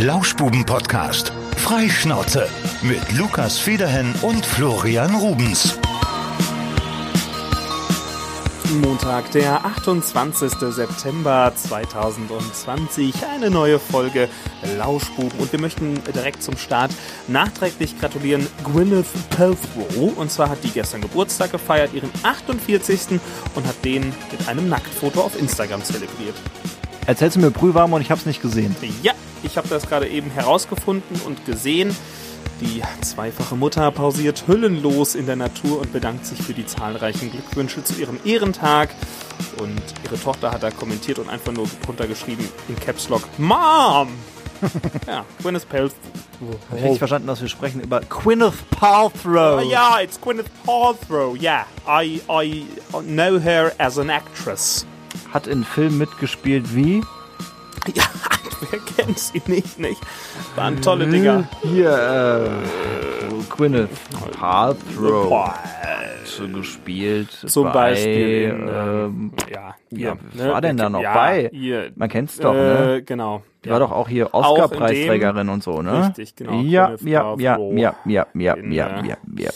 Lauschbuben-Podcast. Freischnauze mit Lukas Federhen und Florian Rubens. Montag, der 28. September 2020. Eine neue Folge Lauschbuben. Und wir möchten direkt zum Start nachträglich gratulieren Gwyneth Paltrow. Und zwar hat die gestern Geburtstag gefeiert, ihren 48. und hat den mit einem Nacktfoto auf Instagram zelebriert. Erzählst du mir brühwarm und ich hab's nicht gesehen. Ja, ich habe das gerade eben herausgefunden und gesehen. Die zweifache Mutter pausiert hüllenlos in der Natur und bedankt sich für die zahlreichen Glückwünsche zu ihrem Ehrentag. Und ihre Tochter hat da kommentiert und einfach nur drunter geschrieben in Caps Lock Mom! ja, Gwyneth Paltrow. Hab ich richtig verstanden, dass wir sprechen über Gwyneth Paltrow. Oh, ja, it's Gwyneth Paltrow. Yeah, I, I know her as an actress. Hat in Filmen mitgespielt wie? Ja, wer kennt sie nicht, nicht? Waren tolle Dinger. Hier, äh, Gwyneth Paltrow. Gespielt. Zum bei, Beispiel in, ähm, Ja, ja, hier, was war denn da noch ja, bei? Hier, Man kennt's doch, ne? äh, Genau. Die war doch auch hier Oscar-Preisträgerin und so, ne? Richtig, genau. Ja, ja, ja, ja, ja, ja, ja, äh, ja, ja.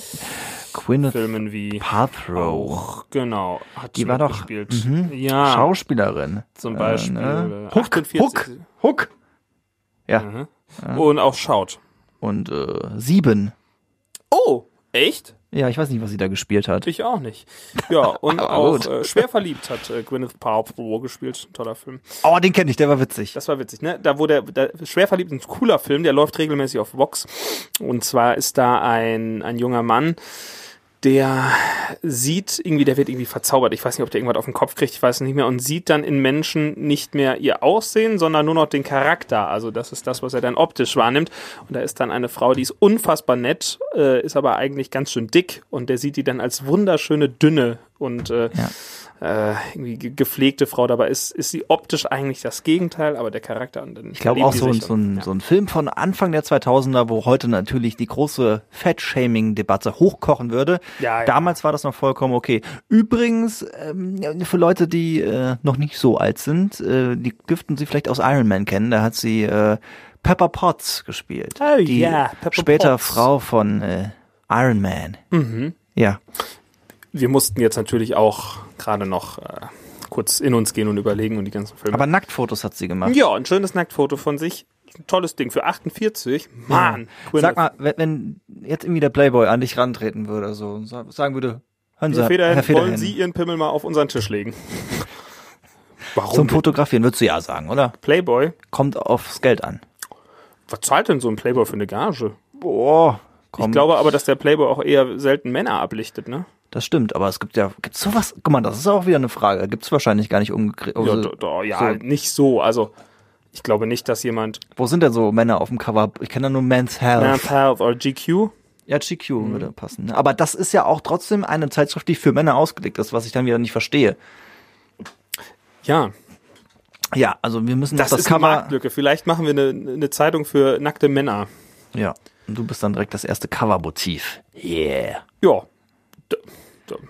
Gwyneth Filmen wie Paltrow. genau, hat Die war doch mitgespielt. mhm, ja, Schauspielerin. zum Beispiel. ne? äh, Huck, 48 Huck, Huck. Ja, Mhm. Und auch schaut. und äh, Sieben. Oh, echt? Ja, ich weiß nicht, was sie da gespielt hat. Ich auch nicht. Ja, und auch äh, Schwer verliebt hat äh, Gwyneth Paltrow gespielt. Toller Film. Oh, den kenne ich, der war witzig. Das war witzig, ne? Da der, der Schwer verliebt ist ein cooler Film, der läuft regelmäßig auf Vox. Und zwar ist da ein, ein junger Mann, der sieht irgendwie, der wird irgendwie verzaubert. Ich weiß nicht, ob der irgendwas auf den Kopf kriegt, ich weiß nicht mehr. Und sieht dann in Menschen nicht mehr ihr Aussehen, sondern nur noch den Charakter. Also das ist das, was er dann optisch wahrnimmt. Und da ist dann eine Frau, die ist unfassbar nett, äh, ist aber eigentlich ganz schön dick. Und der sieht die dann als wunderschöne, dünne und äh, äh, irgendwie ge- gepflegte Frau. Dabei ist, ist sie optisch eigentlich das Gegenteil, aber der Charakter. Und dann Ich glaube auch so, ein- so, und- ein, ja. so ein Film von Anfang der 2000er, wo heute natürlich die große Fat-Shaming-Debatte hochkochen würde. Ja, ja. Damals war das noch vollkommen okay. Übrigens, ähm, für Leute, die äh, noch nicht so alt sind, äh, die dürften sie vielleicht aus Iron Man kennen. Da hat sie äh, Pepper Potts gespielt. Oh, die ja, Pepper später Potts. Frau von äh, Iron Man. Mhm. Ja. Wir mussten jetzt natürlich auch gerade noch äh, kurz in uns gehen und überlegen und die ganzen Filme. Aber Nacktfotos hat sie gemacht. ja, ein schönes Nacktfoto von sich. Ein tolles Ding für 48. Mann, Sag mal, wenn, wenn jetzt irgendwie der Playboy an dich rantreten würde, so sagen würde, hören Sie, Herr Federhen, Herr Federhen, wollen Sie Ihren Pimmel mal auf unseren Tisch legen? Warum? zum Fotografieren, würdest du ja sagen, oder? Playboy? Kommt aufs Geld an. Was zahlt denn so ein Playboy für eine Gage? Boah, komm, Ich glaube aber, dass der Playboy auch eher selten Männer ablichtet, ne? Das stimmt, aber es gibt ja, gibt's sowas, guck mal, das ist auch wieder eine Frage, gibt's wahrscheinlich gar nicht umgekehrt. Ja, Also, do, do, ja so. nicht so. Also, ich glaube nicht, dass jemand wo sind denn so Männer auf dem Cover? Ich kenne da nur Men's Health. Men's Health oder GQ Ja, GQ Mhm. würde passen. ne? Aber das ist ja auch trotzdem eine Zeitschrift, die für Männer ausgelegt ist, was ich dann wieder nicht verstehe. Ja, Ja, also wir müssen das, das, ist eine Cover. Marktlücke. Vielleicht machen wir eine, eine Zeitung für nackte Männer. Ja, und du bist dann direkt das erste Covermotiv. Yeah. Ja,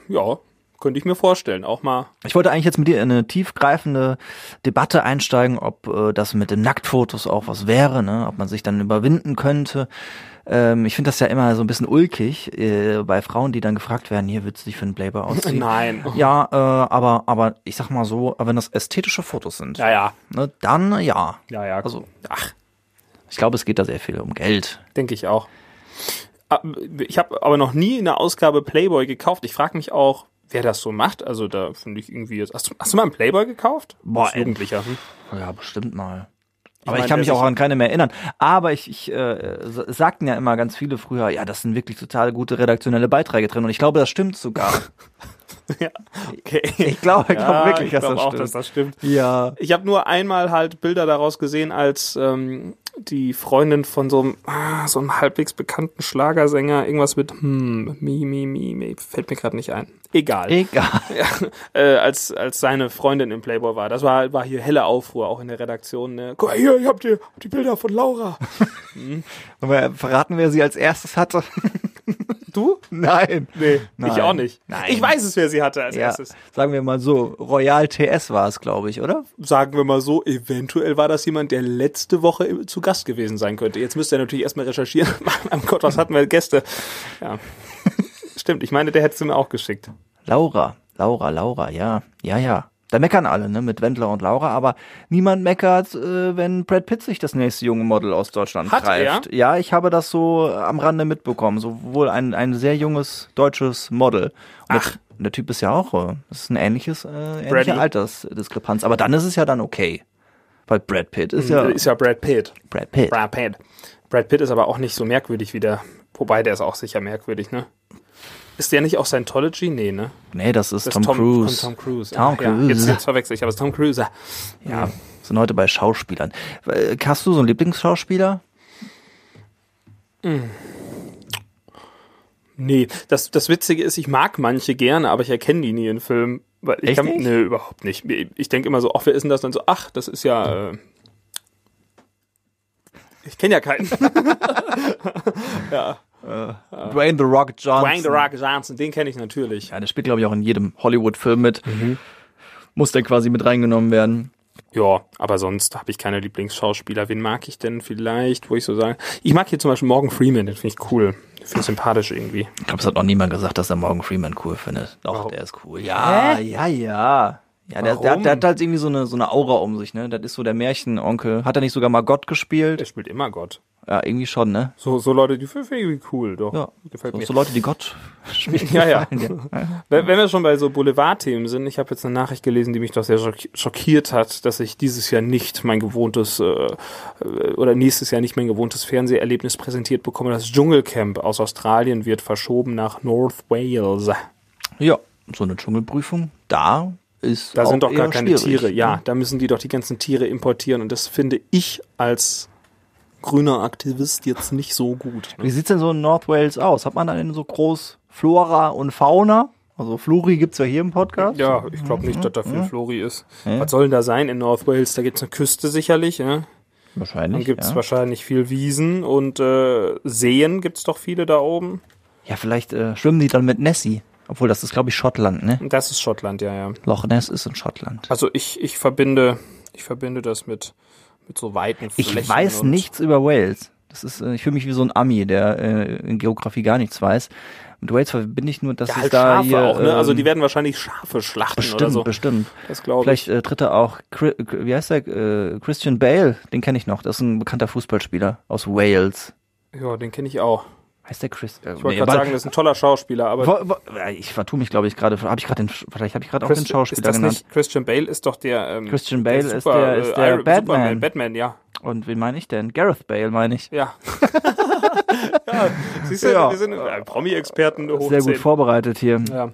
ja, könnte ich mir vorstellen. Auch mal. Ich wollte eigentlich jetzt mit dir in eine tiefgreifende Debatte einsteigen, ob äh, das mit den Nacktfotos auch was wäre, ne? ob man sich dann überwinden könnte. Ähm, ich finde das ja immer so ein bisschen ulkig äh, bei Frauen, die dann gefragt werden, hier willst du dich für einen Playboy ausziehen? Nein. Ja, äh, aber aber ich sag mal so, wenn das ästhetische Fotos sind, Ja, ja. ne, dann ja. Ja, ja. Also- ach, Ich glaube, es geht da sehr viel um Geld. denke ich auch. Ich habe aber noch nie eine Ausgabe Playboy gekauft. Ich frage mich auch, wer das so macht. Also da finde ich irgendwie jetzt. Hast du, hast du mal einen Playboy gekauft? Boah, Als ey. Jugendlicher. Hm? Ja, bestimmt mal. Aber meine, ich kann mich auch an keine mehr erinnern. Aber ich, ich äh, sagten ja immer ganz viele früher, ja, das sind wirklich total gute redaktionelle Beiträge drin. Und ich glaube, das stimmt sogar. ja, okay. Ich glaube, ich Ja, glaube wirklich, ich dass glaube das auch, stimmt. dass das stimmt. ja. Ich habe nur einmal halt Bilder daraus gesehen, als ähm, die Freundin von so einem, ah, so einem halbwegs bekannten Schlagersänger irgendwas mit hm, mi, mi, mi, mi, fällt mir gerade nicht ein. Egal. Egal. ja, äh, als, als seine Freundin im Playboy war. Das war, war hier helle Aufruhr, auch in der Redaktion. Ne? Guck mal hier, ich hab die, die Bilder von Laura. Wollen wir verraten, wer sie als erstes hatte? Du? Nein. Nee, Nein. ich auch nicht. Nein. Ich weiß es, wer sie hatte als Ja, erstes. sagen wir mal so, Royal TS war es, glaube ich, oder? Sagen wir mal so, eventuell war das jemand, der letzte Woche zu Gast gewesen sein könnte. Jetzt müsst ihr natürlich erstmal recherchieren. mein Gott, was hatten wir Gäste? Ja. Stimmt, ich meine, der hättest du mir auch geschickt. Laura, Laura, Laura, ja, ja, ja. Da meckern alle, ne, mit Wendler und Laura, aber niemand meckert, äh, wenn Brad Pitt sich das nächste junge Model aus Deutschland Hat greift. Ja, ich habe das so am Rande mitbekommen. Sowohl ein, ein sehr junges deutsches Model. Und Ach. Der, der Typ ist ja auch, äh, das ist ein ähnliches, äh, ähnliche Brady. Altersdiskrepanz. Aber dann ist es ja dann okay. Weil Brad Pitt ist ja, Ist ja Brad Pitt. Brad Pitt. Brad Pitt. Brad Pitt ist aber auch nicht so merkwürdig wie der. Wobei, der ist auch sicher merkwürdig, ne? Ist der nicht auch Scientology? Nee, ne? Nee, das ist Das Tom, ist Tom Cruise. Von Tom Cruise. Tom Ah, Ja, Cruise. jetzt, jetzt verwechsel ich, aber es ist Tom Cruise. Ja, sind heute bei Schauspielern. Äh, Hast du so einen Lieblingsschauspieler? Nee, das, das Witzige ist, ich mag manche gerne, aber ich erkenne die nie in Filmen. Weil ich Echt kann, nicht? Nee, überhaupt nicht. Ich denke immer so, ach, wer ist denn das? dann so, ach, das ist ja. Äh, ich kenne ja keinen. ja. Dwayne The Rock Johnson. Dwayne The Rock Johnson, den kenne ich natürlich. Ja, der spielt, glaube ich, auch in jedem Hollywood-Film mit. Mhm. Muss der quasi mit reingenommen werden. Ja, aber sonst habe ich keine Lieblingsschauspieler. Wen mag ich denn vielleicht, wo ich so sage? Ich mag hier zum Beispiel Morgan Freeman, den finde ich cool. Den finde ich sympathisch irgendwie. Ich glaube, es hat noch niemand gesagt, dass er Morgan Freeman cool findet. Doch, Warum? der ist cool. Ja, ja, ja. Ja, der, der, der hat halt irgendwie so eine, so eine Aura um sich, ne? Das ist so der Märchenonkel. Hat er nicht sogar mal Gott Der gespielt? spielt immer Gott. Ja, irgendwie schon, ne? So, so Leute, die finde ich irgendwie cool, doch. Ja. Gefällt So, mir. so Leute, die Gott spielen. Ja, ja. Wenn wir schon bei so Boulevardthemen sind, ich habe jetzt eine Nachricht gelesen, die mich doch sehr schock- schockiert hat, dass ich dieses Jahr nicht mein gewohntes äh, äh, oder nächstes Jahr nicht mein gewohntes Fernseherlebnis präsentiert bekomme. Das Dschungelcamp aus Australien wird verschoben nach North Wales. Ja, so eine Dschungelprüfung, da ist Da sind doch gar keine schwierig, Tiere. Ja, ne? da müssen die doch die ganzen Tiere importieren und das finde ich als grüner Aktivist jetzt nicht so gut. Wie Ne? sieht's denn so in North Wales aus? Hat man da denn so groß Flora und Fauna? Also Flori gibt's ja hier im Podcast. Ja, ich glaube nicht, dass da viel Flori ist. Ja. Was soll denn da sein in North Wales? Da gibt's eine Küste sicherlich. Ja? Wahrscheinlich. Dann gibt's ja. wahrscheinlich viel Wiesen und äh, Seen gibt's doch viele da oben. ja, vielleicht äh, schwimmen die dann mit Nessie. Obwohl, das ist, glaube ich, Schottland, ne? Das ist Schottland, ja, ja. Loch Ness ist in Schottland. Also ich, ich verbinde, ich verbinde das mit, mit so weiten Flächen. Ich weiß nichts über Wales. Das ist, äh, ich fühle mich wie so ein Ami, der äh, in Geografie gar nichts weiß. Mit Wales verbinde ich nur, dass Ja, es halt da Schafe hier, auch, ne? Also die ähm, werden wahrscheinlich Schafe schlachten bestimmt, oder so. bestimmt. Das glaube ich. Vielleicht äh, tritt er auch, wie heißt der, äh, Christian Bale, den kenne ich noch. Das ist ein bekannter Fußballspieler aus Wales. Ja, den kenne ich auch. Heißt der Chris? Äh, Ich wollte gerade sagen, das ist ein toller Schauspieler, aber Wo, wo, äh, ich vertue mich, glaube ich, gerade. Habe ich gerade den, vielleicht habe ich gerade auch den Schauspieler ist das genannt. nicht Christian Bale ist doch der ähm, Christian Bale ist Super, der- ist der Iron- Batman. Superman, Batman, ja. Und wen meine ich denn? Gareth Bale meine ich. Ja. ja, siehst du, Ja. wir sind äh, Promi-Experten Sehr gut 10. vorbereitet hier. Ja.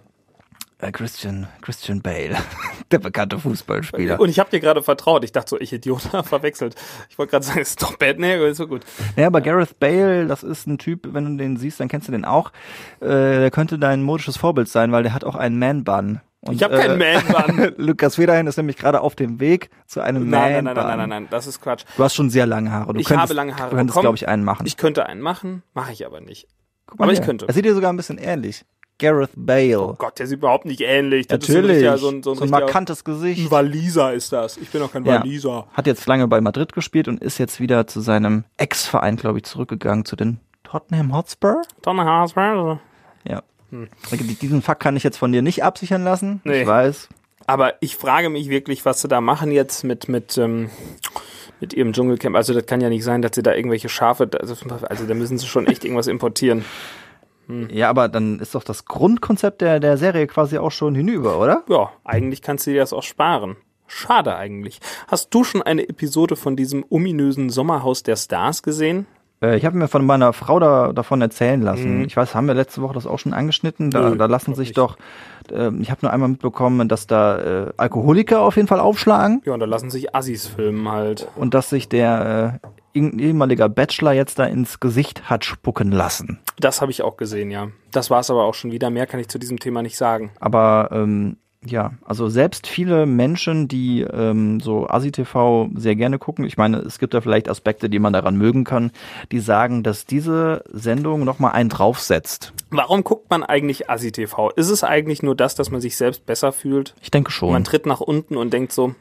Äh, Christian, Christian Bale, der bekannte Fußballspieler. Und ich habe dir gerade vertraut. Ich dachte so, ich Idiot, verwechselt. Ich wollte gerade sagen, es ist doch Batman, aber ist so gut. Ja, aber Gareth Bale, das ist ein Typ, wenn du den siehst, dann kennst du den auch. Äh, der könnte dein modisches Vorbild sein, weil der hat auch einen Man-Bun. Und, Ich habe keinen äh, Man-Bun. Lukas Federhin ist nämlich gerade auf dem Weg zu einem Nein, Man-Bun. nein, nein, nein, nein, nein, das ist Quatsch. Du hast schon sehr lange Haare. Du Ich könntest, habe lange Haare. Du könntest, glaube ich, einen machen. Ich könnte einen machen, mache ich aber nicht. Guck mal aber ich hier. könnte. Er sieht dir sogar ein bisschen ähnlich. Gareth Bale. Oh Gott, der sieht überhaupt nicht ähnlich. Das Natürlich. Ist so ein, so ein, so ein, markantes Gesicht. Ein Waliser ist das. Ich bin doch kein Ja. Waliser. Hat jetzt lange bei Madrid gespielt und ist jetzt wieder zu seinem Ex-Verein, glaube ich, zurückgegangen, zu den Tottenham Hotspur. Tom Haasberg. Ja. Diesen Fakt kann ich jetzt von dir nicht absichern lassen. Nee. Ich weiß. Aber ich frage mich wirklich, was sie da machen jetzt mit, mit, ähm, mit ihrem Dschungelcamp. Also das kann ja nicht sein, dass sie da irgendwelche Schafe, also, also da müssen sie schon echt irgendwas importieren. Ja, aber dann ist doch das Grundkonzept der, der Serie quasi auch schon hinüber, oder? Ja, eigentlich kannst du dir das auch sparen. Schade eigentlich. Hast du schon eine Episode von diesem ominösen Sommerhaus der Stars gesehen? Äh, ich habe mir von meiner Frau da, davon erzählen lassen. Ich weiß, haben wir letzte Woche das auch schon angeschnitten? Da, Nö, da lassen sich nicht. doch, äh, ich habe nur einmal mitbekommen, dass da äh, Alkoholiker auf jeden Fall aufschlagen Ja, und da lassen sich Assis filmen halt. und dass sich der äh, ehemaliger Bachelor jetzt da ins Gesicht hat spucken lassen. Das habe ich auch gesehen, ja. Das war es aber auch schon wieder. Mehr kann ich zu diesem Thema nicht sagen. Aber ähm, Ja, also selbst viele Menschen, die ähm, so ASI-TV sehr gerne gucken, ich meine, es gibt da vielleicht Aspekte, die man daran mögen kann, die sagen, dass diese Sendung nochmal einen draufsetzt. Warum guckt man eigentlich ASI-TV? Ist es eigentlich nur das, dass man sich selbst besser fühlt? Ich denke schon. Man tritt nach unten und denkt so,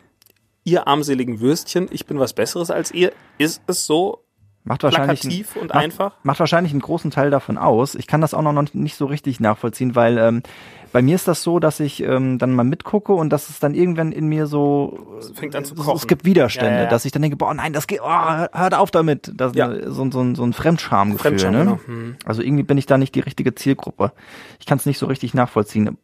ihr armseligen Würstchen, ich bin was Besseres als ihr. Ist es so Macht wahrscheinlich, plakativ und macht, einfach? macht wahrscheinlich einen großen Teil davon aus. Ich kann das auch noch nicht so richtig nachvollziehen, weil ähm, bei mir ist das so, dass ich ähm, dann mal mitgucke und dass es dann irgendwann in mir so Es fängt an zu so- kochen. Es gibt Widerstände, Ja, ja, ja. dass ich dann denke, boah, nein, das geht, oh, hört auf damit. Das Ja. so, so, ein- so ein Fremdschamgefühl. Fremdscham, ne? genau. Hm. Also irgendwie bin ich da nicht die richtige Zielgruppe. Ich kann es nicht so richtig nachvollziehen.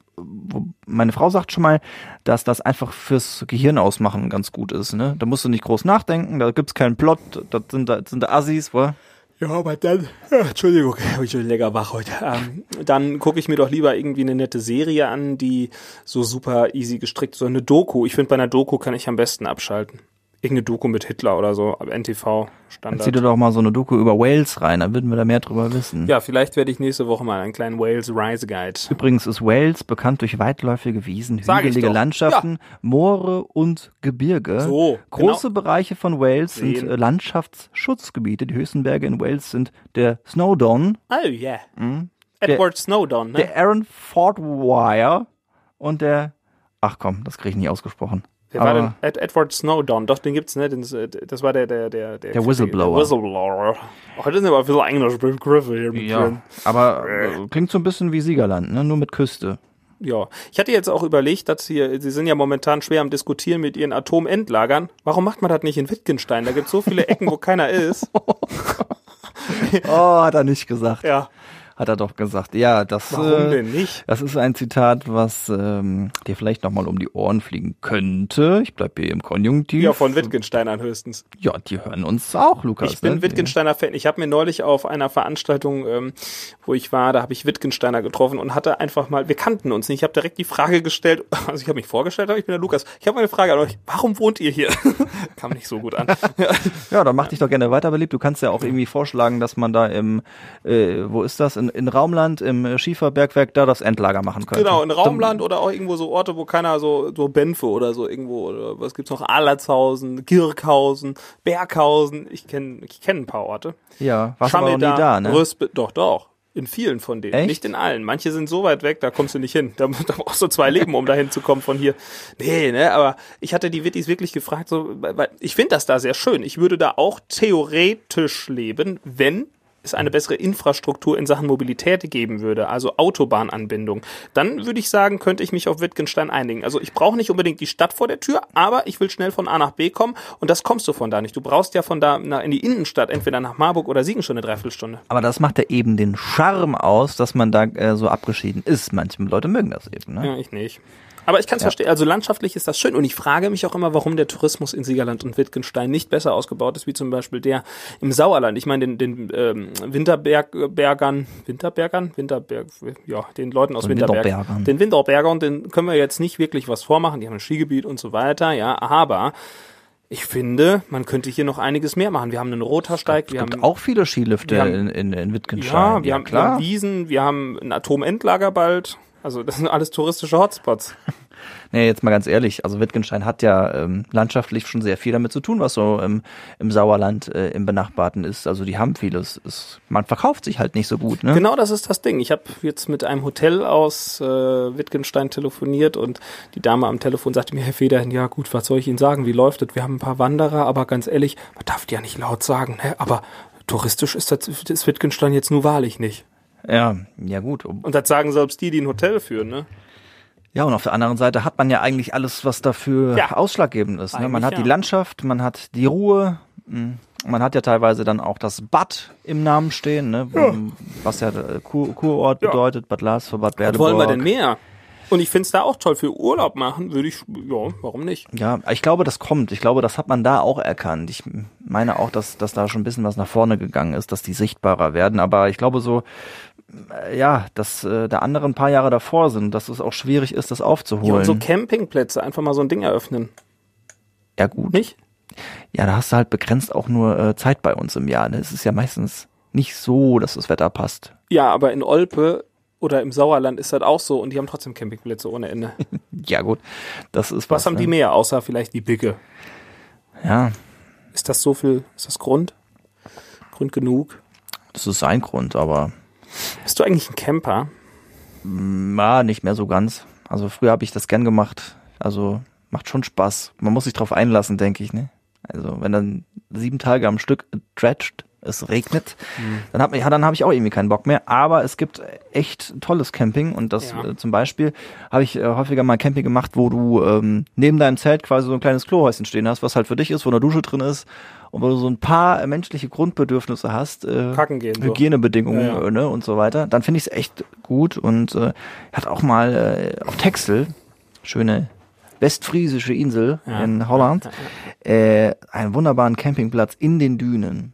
Meine Frau sagt schon mal, dass das einfach fürs Gehirn ausmachen ganz gut ist. Ne? Da musst du nicht groß nachdenken, da gibt's keinen Plot, das sind da, sind da Assis, wo? Ja, aber dann, ja, Entschuldigung, ich bin lecker wach heute. Ähm, dann gucke ich mir doch lieber irgendwie eine nette Serie an, die so super easy gestrickt. So eine Doku. Ich finde, bei einer Doku kann ich am besten abschalten. Irgendeine Doku mit Hitler oder so, NTV, Dann zieh dir Standard. doch mal so eine Doku über Wales rein, dann würden wir da mehr drüber wissen. Ja, vielleicht werde ich nächste Woche mal einen kleinen Wales Rise Guide. Übrigens ist Wales bekannt durch weitläufige Wiesen, hügelige. Landschaften, Moore und Gebirge. So, Große Bereiche von Wales sind Sehen. äh, Landschaftsschutzgebiete. Die höchsten Berge in Wales sind der Snowdon, Oh, yeah. Edward Snowdon, ne? der Aaron Fort Wire und der, ach komm, das kriege ich nie ausgesprochen. Wer war denn? Ed, Edward Snowdon, doch, den gibt's, ne? Den, das war der, der, der, Der Whistleblower. Der Whistleblower. Oh, heute sind aber ein bisschen englische Begriffe hier mit ja, drin. aber äh, klingt so ein bisschen wie Siegerland, ne? nur mit Küste. Ja, ich hatte jetzt auch überlegt, dass hier, Sie sind ja momentan schwer am Diskutieren mit Ihren Atomendlagern. Warum macht man das nicht in Wittgenstein? Da gibt's so viele Ecken, wo keiner ist. Oh, hat er nicht gesagt. Ja, Hat er doch gesagt. Ja, das, warum äh, denn nicht? das ist ein Zitat, was ähm, dir vielleicht nochmal um die Ohren fliegen könnte. Ich bleib hier im Konjunktiv. Ja, von Wittgensteinern höchstens. Ja, die hören uns auch, Lukas. Ich bin ne? Wittgensteiner Fan. Ich habe mir neulich auf einer Veranstaltung, ähm, wo ich war, da habe ich Wittgensteiner getroffen und hatte einfach mal, wir kannten uns nicht. Ich habe direkt die Frage gestellt, also ich habe mich vorgestellt, aber ich bin der Lukas. Ich habe eine Frage an euch. Warum wohnt ihr hier? Kam nicht so gut an. Ja, dann mach dich doch gerne weiter beliebt. Du kannst ja auch irgendwie vorschlagen, dass man da im, äh, wo ist das? In, in Raumland, im Schieferbergwerk, da das Endlager machen könnte. Genau, in Raumland oder auch irgendwo so Orte, wo keiner so, so Benfe oder so irgendwo, oder was gibt's noch? Allertshausen, Girkhausen, Berghausen. Ich kenne ich kenn ein paar Orte. Ja, warst aber noch nie da, ne? Rösbe, doch, doch. In vielen von denen. Echt? Nicht in allen. Manche sind so weit weg, da kommst du nicht hin. Da, da brauchst du zwei Leben, um dahin zu kommen von hier. Nee, ne, aber ich hatte die Wittis wirklich gefragt, so, weil ich finde das da sehr schön. Ich würde da auch theoretisch leben, wenn es eine bessere Infrastruktur in Sachen Mobilität geben würde, also Autobahnanbindung, dann würde ich sagen, könnte ich mich auf Wittgenstein einigen. Also ich brauche nicht unbedingt die Stadt vor der Tür, aber ich will schnell von A nach B kommen und das kommst du von da nicht. Du brauchst ja von da in die Innenstadt, entweder nach Marburg oder Siegen schon eine Dreiviertelstunde. Aber das macht ja eben den Charme aus, dass man da äh, so abgeschieden ist. Manche Leute mögen das eben, ne? Ja, ich nicht. Aber ich kann es verstehen. Also landschaftlich ist das schön. Und ich frage mich auch immer, warum der Tourismus in Siegerland und Wittgenstein nicht besser ausgebaut ist, wie zum Beispiel der im Sauerland. Ich meine, den, den ähm, Winterbergern, Winterbergern? Winterberg, ja, den Leuten aus Den Winterberg. Winterbergern. Den Winterbergern, den können wir jetzt nicht wirklich was vormachen. Die haben ein Skigebiet und so weiter, ja. Aber ich finde, man könnte hier noch einiges mehr machen. Wir haben einen Rotersteig, wir Es haben gibt auch viele Skilifte haben- in, in, in Wittgenstein. ja, wir, ja, haben, wir haben Wiesen, wir haben ein Atomendlager bald. Also das sind alles touristische Hotspots. Nee, jetzt mal ganz ehrlich, also Wittgenstein hat ja ähm, landschaftlich schon sehr viel damit zu tun, was so im, im Sauerland, äh, im Benachbarten ist. Also die haben vieles. Es, man verkauft sich halt nicht so gut, ne? Genau das ist das Ding. Ich habe jetzt mit einem Hotel aus äh, Wittgenstein telefoniert und die Dame am Telefon sagte mir, Herr Federhen, ja gut, was soll ich Ihnen sagen? Wie läuft es? Wir haben ein paar Wanderer, aber ganz ehrlich, man darf die ja nicht laut sagen, ne? aber touristisch ist das ist Wittgenstein jetzt nur wahrlich nicht. Ja, ja gut. Und das sagen selbst die, die ein Hotel führen, ne? Ja, und auf der anderen Seite hat man ja eigentlich alles, was dafür Ja. ausschlaggebend ist. Ne? Man hat die ja. Landschaft, man hat die Ruhe, mh, man hat ja teilweise dann auch das Bad im Namen stehen, ne? was ja äh, Kur Kurort Ja. bedeutet, Bad Lars für Bad Was Berleburg. wollen wir denn mehr? Und ich find's da auch toll. Für Urlaub machen würde ich, ja, warum nicht? Ja, ich glaube, das kommt. Ich glaube, das hat man da auch erkannt. Ich meine auch, dass, dass da schon ein bisschen was nach vorne gegangen ist, dass die sichtbarer werden. Aber ich glaube so, ja, dass äh, da andere ein paar Jahre davor sind, dass es auch schwierig ist, das Ja, und aufzuholen. so Campingplätze, einfach mal so ein Ding eröffnen. Ja, gut. Nicht? Ja, da hast du halt begrenzt auch nur äh, Zeit bei uns im Jahr. Ne? Es ist ja meistens nicht so, dass das Wetter passt. Ja, aber in Olpe Oder im Sauerland ist das auch so und die haben trotzdem Campingplätze ohne Ende. Ja, gut. Das ist Was haben die ne? mehr, außer vielleicht die Bicke? Ja, Ist das so viel, ist das Grund? Grund genug? das ist ein Grund, aber Bist du eigentlich ein Camper? na, nicht mehr so ganz. Also früher habe ich das gern gemacht. Also macht schon Spaß. Man muss sich drauf einlassen, denke ich, ne? Also wenn dann sieben Tage am Stück dredgt, es regnet, dann hab, ja, dann habe ich auch irgendwie keinen Bock mehr. Aber es gibt echt tolles Camping und das Ja. äh, zum Beispiel habe ich äh, häufiger mal Camping gemacht, wo du ähm, neben deinem Zelt quasi so ein kleines Klohäuschen stehen hast, was halt für dich ist, wo eine Dusche drin ist und wo du so ein paar menschliche Grundbedürfnisse hast. Äh, Kacken gehen. So. Hygienebedingungen Ja, ja. Ne, und so weiter, dann finde ich es echt gut und äh, hat auch mal äh, auf Texel, schöne westfriesische Insel Ja. in Holland, äh, einen wunderbaren Campingplatz in den Dünen.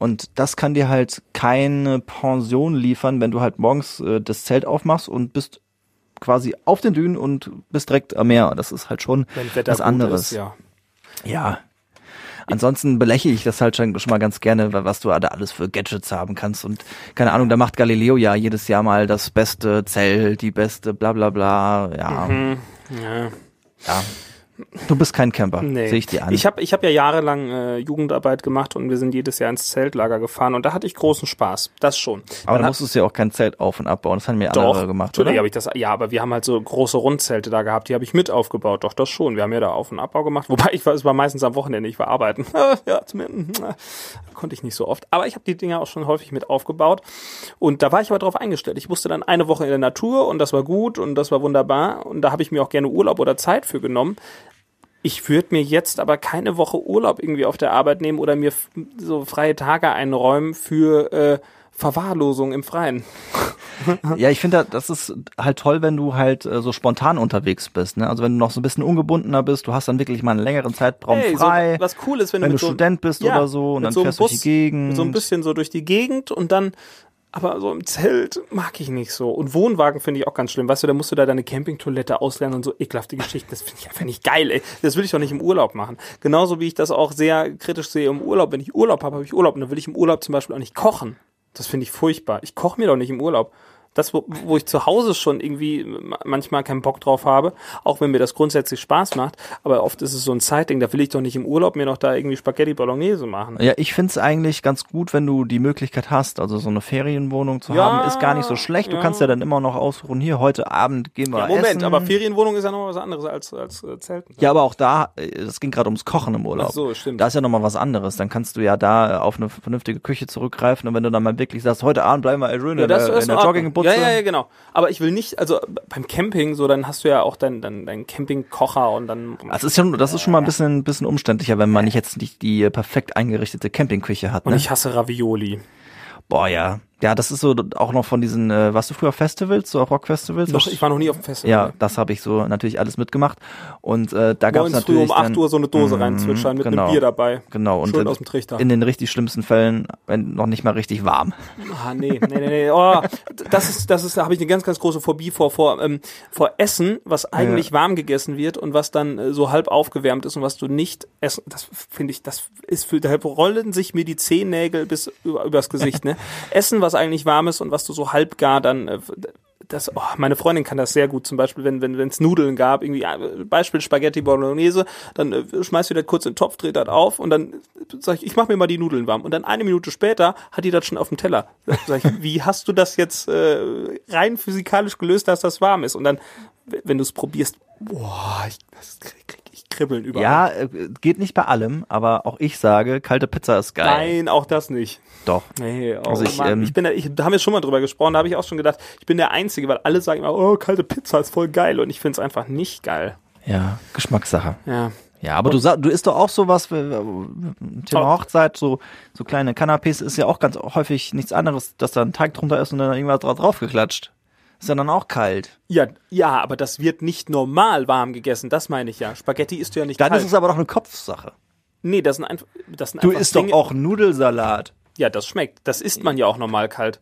Und das kann dir halt keine Pension liefern, wenn du halt morgens äh, das Zelt aufmachst und bist quasi auf den Dünen und bist direkt am Meer. Das ist halt schon was anderes. ist, ja. Ja. Ansonsten belächle ich das halt schon, schon mal ganz gerne, wa- was du da alles für Gadgets haben kannst. Und keine Ahnung, da macht Galileo ja jedes Jahr mal das beste Zelt, die beste bla bla bla. Ja, Hm, ja. ja. Du bist kein Camper, Nee. sehe ich dir an. Ich habe ich hab ja jahrelang äh, Jugendarbeit gemacht und wir sind jedes Jahr ins Zeltlager gefahren und da hatte ich großen Spaß. Das schon. aber Dann musstest du ja auch kein Zelt auf und abbauen. Das haben mir Doch, andere gemacht, natürlich oder? ich das. Ja, aber wir haben halt so große Rundzelte da gehabt, die habe ich mit aufgebaut. Doch, das schon. Wir haben ja da Auf- und Abbau gemacht. Wobei ich war, es war meistens am Wochenende, ich war arbeiten. ja, zumindest äh, konnte ich nicht so oft. Aber ich habe die Dinger auch schon häufig mit aufgebaut. Und da war ich aber drauf eingestellt. Ich wusste dann eine Woche in der Natur und das war gut und das war wunderbar. Und da habe ich mir auch gerne Urlaub oder Zeit für genommen. Ich würde mir jetzt aber keine Woche Urlaub irgendwie auf der Arbeit nehmen oder mir so freie Tage einräumen für äh, Verwahrlosung im Freien. Ja, ich finde, das ist halt toll, wenn du halt äh, so spontan unterwegs bist. Ne? Also wenn du noch so ein bisschen ungebundener bist, du hast dann wirklich mal einen längeren Zeitraum Hey, frei. So, was cool ist, wenn, wenn du du so, Student bist ja, oder so und dann so fährst du durch die Gegend. So ein bisschen so durch die Gegend und dann, aber so im Zelt mag ich nicht so. Und Wohnwagen finde ich auch ganz schlimm. Weißt du, da musst du da deine Campingtoilette auslernen und so ekelhafte Geschichten. Das finde ich einfach nicht geil, ey. Das will ich doch nicht im Urlaub machen. Genauso wie ich das auch sehr kritisch sehe im Urlaub. Wenn ich Urlaub habe, habe ich Urlaub. Und dann will ich im Urlaub zum Beispiel auch nicht kochen. Das finde ich furchtbar. Ich koche mir doch nicht im Urlaub. Das, wo, wo ich zu Hause schon irgendwie ma- manchmal keinen Bock drauf habe, auch wenn mir das grundsätzlich Spaß macht, aber oft ist es so ein Zeitding, da will ich doch nicht im Urlaub mir noch da irgendwie Spaghetti Bolognese machen. Ja, ich find's eigentlich ganz gut, wenn du die Möglichkeit hast, also so eine Ferienwohnung zu Ja, haben, ist gar nicht so schlecht. Du ja. kannst ja dann immer noch ausruhen, hier heute Abend gehen wir Ja, Moment, essen. aber Ferienwohnung ist ja noch was anderes als, als äh, Zelten. Ja, aber auch da, äh, das ging gerade ums Kochen im Urlaub. Ach so, stimmt. Da ist ja nochmal was anderes. Dann kannst du ja da auf eine vernünftige Küche zurückgreifen und wenn du dann mal wirklich sagst, heute Abend bleiben wir schön Ja, in, das ist in der in Joggingbutze. Ja, ja, ja, genau. Aber ich will nicht, also beim Camping, so, dann hast du ja auch deinen dein, dein Campingkocher und dann. Das ist schon, das ist schon mal ein bisschen, bisschen umständlicher, wenn man nicht jetzt nicht die perfekt eingerichtete Campingküche hat. und Ne? ich hasse Ravioli. Boah, ja. Ja, das ist so auch noch von diesen, äh, warst du früher auf Festivals, so auf Rockfestivals? Doch, ich war noch nie auf dem Festival. Ja, das habe ich so natürlich alles mitgemacht. Und äh, da gab es Morgens früh natürlich um 8 dann, Uhr so eine Dose Mhm, reinzwitschern mit genau. einem Bier dabei. Genau, und Schön in, aus dem Trichter. in den richtig schlimmsten Fällen wenn noch nicht mal richtig warm. Ah, nee, nee, nee, nee. Oh, das ist, das ist, da habe ich eine ganz, ganz große Phobie vor, vor, ähm, vor Essen, was eigentlich warm gegessen wird und was dann äh, so halb aufgewärmt ist und was du nicht essen. Das finde ich, das ist für, da rollen sich mir die Zehennägel bis über, übers Gesicht, ne? Essen, was eigentlich warm ist und was du so halb gar dann, äh, das, oh, meine Freundin kann das sehr gut, zum Beispiel, wenn wenn wenn es Nudeln gab, irgendwie äh, Beispiel Spaghetti Bolognese, dann äh, schmeißt du das kurz in den Topf, dreht das auf und dann sag ich, ich mach mir mal die Nudeln warm und dann eine Minute später hat die das schon auf dem Teller. Sag ich, wie hast du das jetzt äh, rein physikalisch gelöst, dass das warm ist? Und dann, wenn du es probierst, boah, ich, das krieg ich Kribbeln überall. Ja, äh, geht nicht bei allem, aber auch ich sage, kalte Pizza ist geil. Nein, auch das nicht. Doch. Nee, oh Also ich, Mann. ähm, ich bin da, ich, da haben wir schon mal drüber gesprochen, da habe ich auch schon gedacht, ich bin der Einzige, weil alle sagen immer, oh, kalte Pizza ist voll geil und ich finde es einfach nicht geil. Ja, Geschmackssache. Ja. Ja, aber du du isst doch auch sowas, Thema. Hochzeit, so, so kleine Canapés ist ja auch ganz häufig nichts anderes, dass da ein Teig drunter ist und dann irgendwas dra- draufgeklatscht. Dann auch kalt. Ja, ja, aber das wird nicht normal warm gegessen, das meine ich ja. Spaghetti isst du ja nicht Dann kalt. ist es aber doch eine Kopfsache. nee, das sind einfach, das sind Du einfach isst doch Dinge- auch Nudelsalat. Ja, das schmeckt. Das isst man ja auch normal kalt.